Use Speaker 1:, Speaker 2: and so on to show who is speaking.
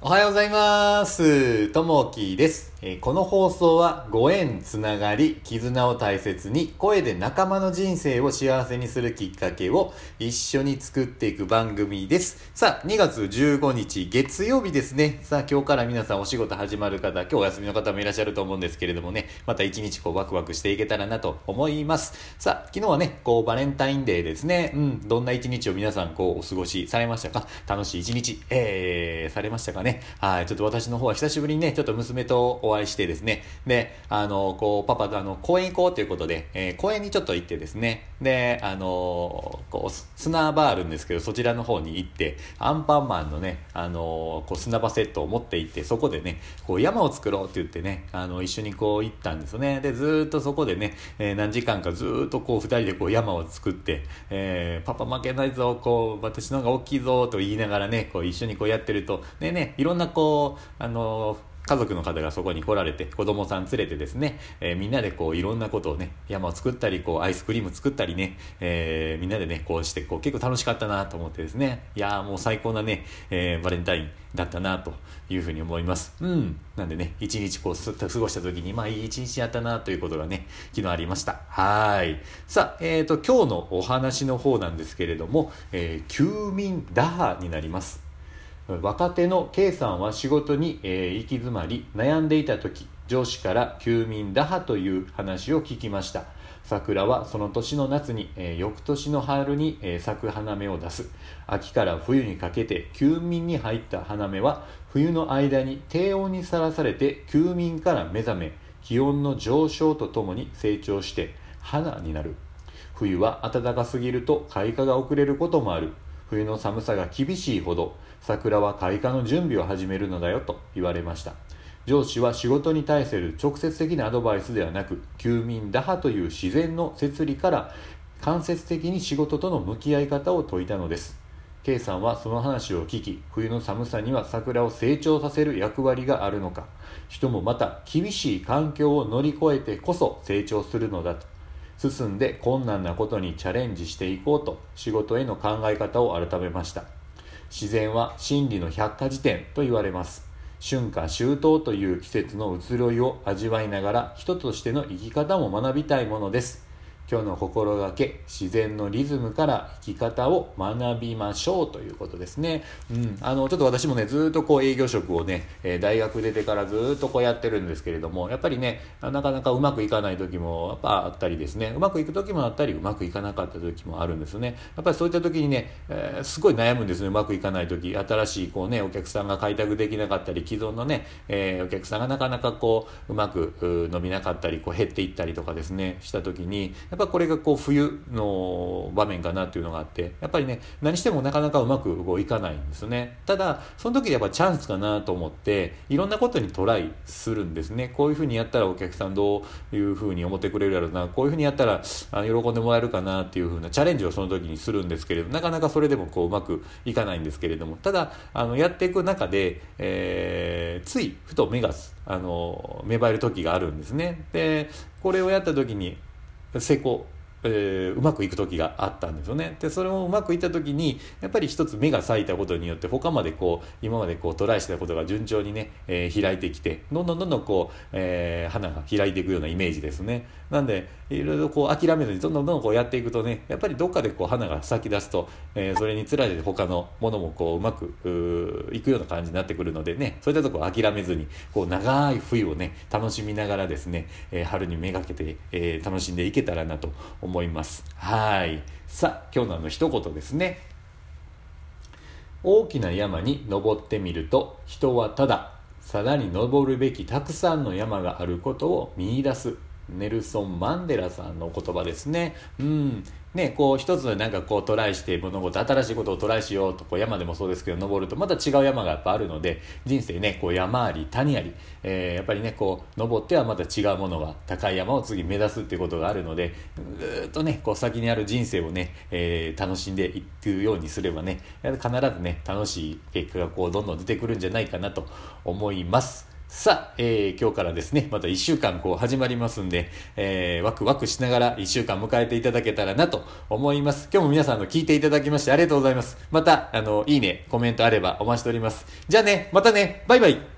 Speaker 1: おはようございます。ともきです、えーこの放送はご縁つながり、絆を大切に、声で仲間の人生を幸せにするきっかけを一緒に作っていく番組です。さあ、2月15日月曜日ですね。さあ、今日から皆さんお仕事始まる方、今日お休みの方もいらっしゃると思うんですけれどもね、また一日こうワクワクしていけたらなと思います。さあ、昨日はね、こうバレンタインデーですね。うん、どんな一日を皆さんこうお過ごしされましたか？楽しい一日、えー、されましたかね？ね。はい、ちょっと私の方は久しぶりにね、ちょっと娘とお会いしてですね、で、あの、こう、パパとあの、公園行こうということで、えー公園にちょっと行ってですね、で、あの、こう、砂場あるんですけど、そちらの方に行って、アンパンマンのね、あの、こう、砂場セットを持って行って、そこでね、こう、山を作ろうって言ってね、あの、一緒にこう行ったんですよね。で、ずっとそこでね、えー何時間かずっとこう、二人でこう、山を作って、えーパパ負けないぞ、こう、私の方が大きいぞ、と言いながらね、こう、一緒にこうやってると、でね、いろんなこう、あの家族の方がそこに来られて、子供さん連れてですね、えーみんなでこういろんなことをね、山を作ったり、こうアイスクリーム作ったりね、えーみんなでね、こうして、こう結構楽しかったなと思ってですね、いやーもう最高なね、えーバレンタインだったなというふうに思います。うん。なんでね、一日こうす過ごした時に、まあいい一日やったなということがね、昨日ありました。はい。さあ、えっ、と、今日のお話の方なんですけれども、えー休眠打破になります。若手の K さんは仕事に、えー行き詰まり悩んでいた時上司から休眠打破という話を聞きました。桜はその年の夏に、えー翌年の春に、えー咲く花芽を出す。秋から冬にかけて休眠に入った花芽は冬の間に低温にさらされて休眠から目覚め気温の上昇とともに成長して花になる。冬は暖かすぎると開花が遅れることもある。冬の寒さが厳しいほど桜は開花の準備を始めるのだよと言われました。上司は仕事に対する直接的なアドバイスではなく休眠打破という自然の摂理から間接的に仕事との向き合い方を説いたのです。K さんはその話を聞き冬の寒さには桜を成長させる役割があるのか人もまた厳しい環境を乗り越えてこそ成長するのだと進んで困難なことにチャレンジしていこうと仕事への考え方を改めました。自然は真理の百科事典と言われます。春夏秋冬という季節の移ろいを味わいながら人としての生き方も学びたいものです。今日の心がけ自然のリズムから生き方を学びましょうということですね、うん、あのちょっと私もねずっとこう営業職をね、えー大学出てからずっとこうやってるんですけれどもやっぱりねなかなかうまくいかない時もやっぱあったりですね。うまくいく時もあったりうまくいかなかった時もあるんですね。やっぱりそういった時にね、えーすごい悩むんですね。うまくいかない時。新しいこうねお客さんが開拓できなかったり既存のね、えーお客さんがなかなかこううまく伸びなかったりこう減っていったりとかですねした時にやっぱこれがこう冬の場面かなっていうのがあってやっぱりね何してもなかなかうまくこういかないんですね。ただその時やっぱチャンスかなと思っていろんなことにトライするんですね。こういうふうにやったらお客さんどういうふうに思ってくれるやろうなこういうふうにやったら喜んでもらえるかなっていうふうなチャレンジをその時にするんですけれどなかなかそれでもこううまくいかないんですけれども。ただあのやっていく中で、えーついふと目があの芽生える時があるんですね。でこれをやった時に成功。えーうまくいく時があったんですよね。でそれもうまくいった時にやっぱり一つ目が咲いたことによって他までこう今までこうトライしてたことが順調にね、えー開いてきてどんどんどんどんこう、えー花が開いていくようなイメージですね。なんでいろいろこう諦めずにどんどんどんどんこうやっていくとねやっぱりどっかでこう花が咲き出すと、えそれにつられて他のものもこううまくいくような感じになってくるのでねそういったとこ諦めずにこう長い冬をね楽しみながらですね、え春にめがけて、え楽しんでいけたらなと思います。思います。はい。さあ今日のあの一言ですね。大きな山に登ってみると人はたださらに登るべきたくさんの山があることを見いだす。ネルソン・マンデラさんの言葉ですね。うん。ね、こう一つなんかこうトライして物事、新しいことをトライしようと、こう山でもそうですけど、登るとまた違う山がやっぱあるので、人生ね、こう山あり谷あり、えーやっぱりね、こう登ってはまた違うものが、高い山を次目指すっていうことがあるので、ぐっとね、こう先にある人生をね、えー楽しんでいくようにすればね、必ずね、楽しい結果がこうどんどん出てくるんじゃないかなと思います。さあ、えー、今日からですね、また1週間こう始まりますんで、えー、ワクワクしながら1週間迎えていただけたらなと思います。今日も皆さんの聞いていただきましてありがとうございます。また、あの、いいね、コメントあればお待ちしております。じゃあね、またね、バイバイ